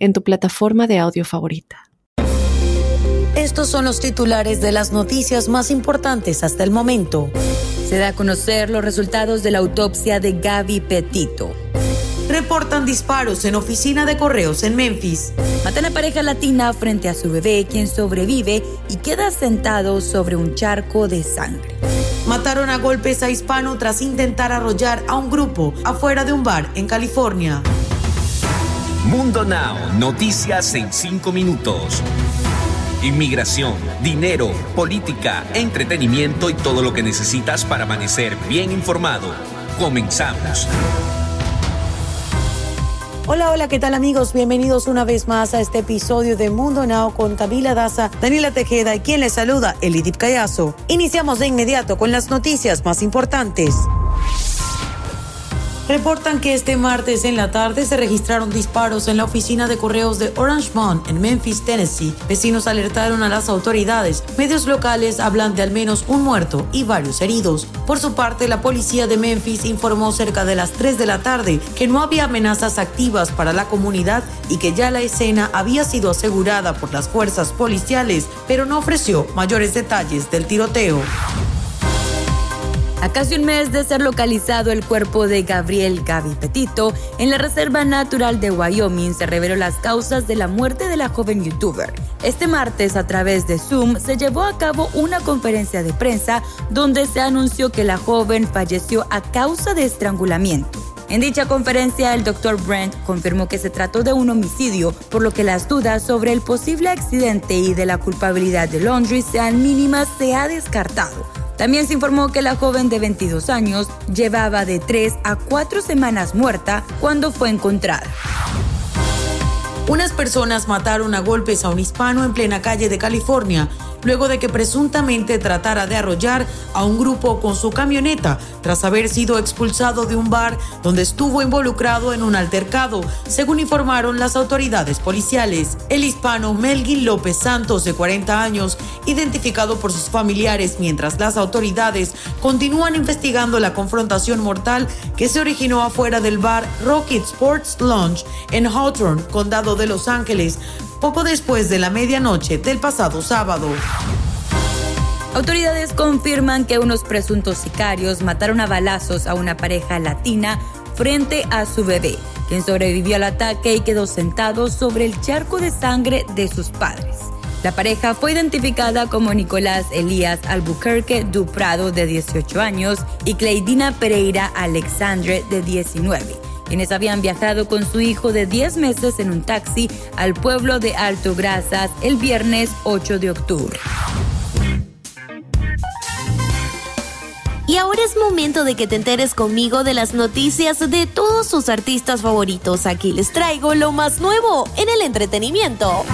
en tu plataforma de audio favorita. Estos son los titulares de las noticias más importantes hasta el momento. Se da a conocer los resultados de la autopsia de Gaby Petito. Reportan disparos en oficina de correos en Memphis. Matan a pareja latina frente a su bebé, quien sobrevive y queda sentado sobre un charco de sangre. Mataron a golpes a hispano tras intentar arrollar a un grupo afuera de un bar en California. Mundo Now, noticias en 5 minutos. Inmigración, dinero, política, entretenimiento y todo lo que necesitas para amanecer bien informado. Comenzamos. Hola, hola, ¿qué tal amigos? Bienvenidos una vez más a este episodio de Mundo Now con Camila Daza, Daniela Tejeda y quien les saluda, Elidip Callazo. Iniciamos de inmediato con las noticias más importantes reportan que este martes en la tarde se registraron disparos en la oficina de correos de Orangemont en Memphis, Tennessee. Vecinos alertaron a las autoridades. Medios locales hablan de al menos un muerto y varios heridos. Por su parte, la policía de Memphis informó cerca de las 3 de la tarde que no había amenazas activas para la comunidad y que ya la escena había sido asegurada por las fuerzas policiales, pero no ofreció mayores detalles del tiroteo. A casi un mes de ser localizado el cuerpo de Gabriel Gaby Petito en la Reserva Natural de Wyoming, se reveló las causas de la muerte de la joven youtuber. Este martes, a través de Zoom, se llevó a cabo una conferencia de prensa donde se anunció que la joven falleció a causa de estrangulamiento. En dicha conferencia, el doctor Brent confirmó que se trató de un homicidio, por lo que las dudas sobre el posible accidente y de la culpabilidad de Laundry sean mínimas se ha descartado. También se informó que la joven de 22 años llevaba de 3 a 4 semanas muerta cuando fue encontrada. Unas personas mataron a golpes a un hispano en plena calle de California luego de que presuntamente tratara de arrollar a un grupo con su camioneta tras haber sido expulsado de un bar donde estuvo involucrado en un altercado, según informaron las autoridades policiales. El hispano Melgin López Santos, de 40 años, identificado por sus familiares mientras las autoridades continúan investigando la confrontación mortal que se originó afuera del bar Rocket Sports Lounge en Hawthorne, condado de Los Ángeles, poco después de la medianoche del pasado sábado. Autoridades confirman que unos presuntos sicarios mataron a balazos a una pareja latina frente a su bebé, quien sobrevivió al ataque y quedó sentado sobre el charco de sangre de sus padres. La pareja fue identificada como Nicolás Elías Albuquerque Duprado, de 18 años, y Cleidina Pereira Alexandre, de 19 quienes habían viajado con su hijo de 10 meses en un taxi al pueblo de Alto Grasas el viernes 8 de octubre. Y ahora es momento de que te enteres conmigo de las noticias de todos sus artistas favoritos. Aquí les traigo lo más nuevo en el entretenimiento.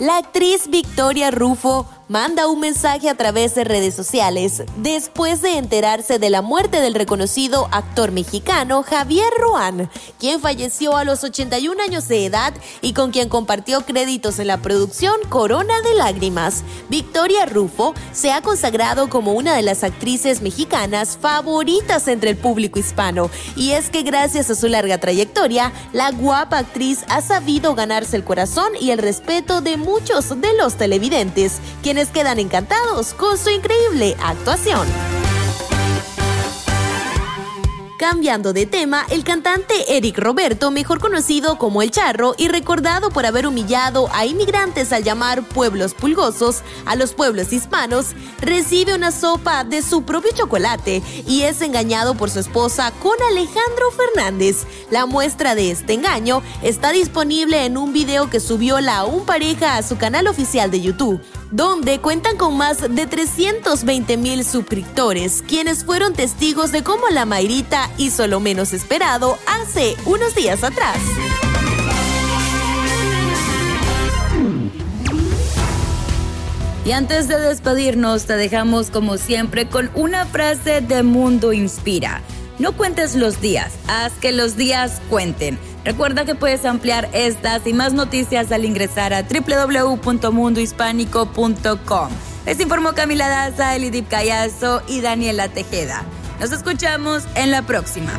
La actriz Victoria Rufo manda un mensaje a través de redes sociales después de enterarse de la muerte del reconocido actor mexicano Javier Ruán, quien falleció a los 81 años de edad y con quien compartió créditos en la producción Corona de Lágrimas. Victoria Rufo se ha consagrado como una de las actrices mexicanas favoritas entre el público hispano y es que gracias a su larga trayectoria, la guapa actriz ha sabido ganarse el corazón y el respeto de muchos de los televidentes, quedan encantados con su increíble actuación. Cambiando de tema, el cantante Eric Roberto, mejor conocido como El Charro y recordado por haber humillado a inmigrantes al llamar pueblos pulgosos a los pueblos hispanos, recibe una sopa de su propio chocolate y es engañado por su esposa con Alejandro Fernández. La muestra de este engaño está disponible en un video que subió la un pareja a su canal oficial de YouTube donde cuentan con más de 320 mil suscriptores, quienes fueron testigos de cómo la Mayrita hizo lo menos esperado hace unos días atrás. Y antes de despedirnos, te dejamos como siempre con una frase de Mundo Inspira. No cuentes los días, haz que los días cuenten. Recuerda que puedes ampliar estas y más noticias al ingresar a www.mundohispánico.com. Les informó Camila Daza, Elidip Callazo y Daniela Tejeda. Nos escuchamos en la próxima.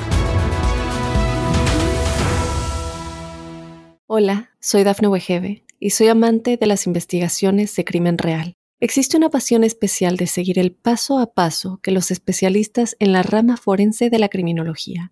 Hola, soy Dafne Wegebe y soy amante de las investigaciones de crimen real. Existe una pasión especial de seguir el paso a paso que los especialistas en la rama forense de la criminología